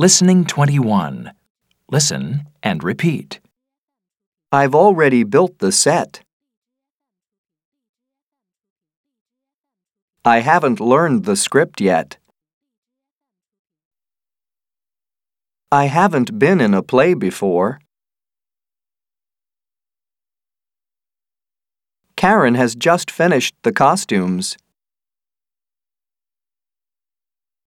Listening 21. Listen and repeat. I've already built the set. I haven't learned the script yet. I haven't been in a play before. Karen has just finished the costumes.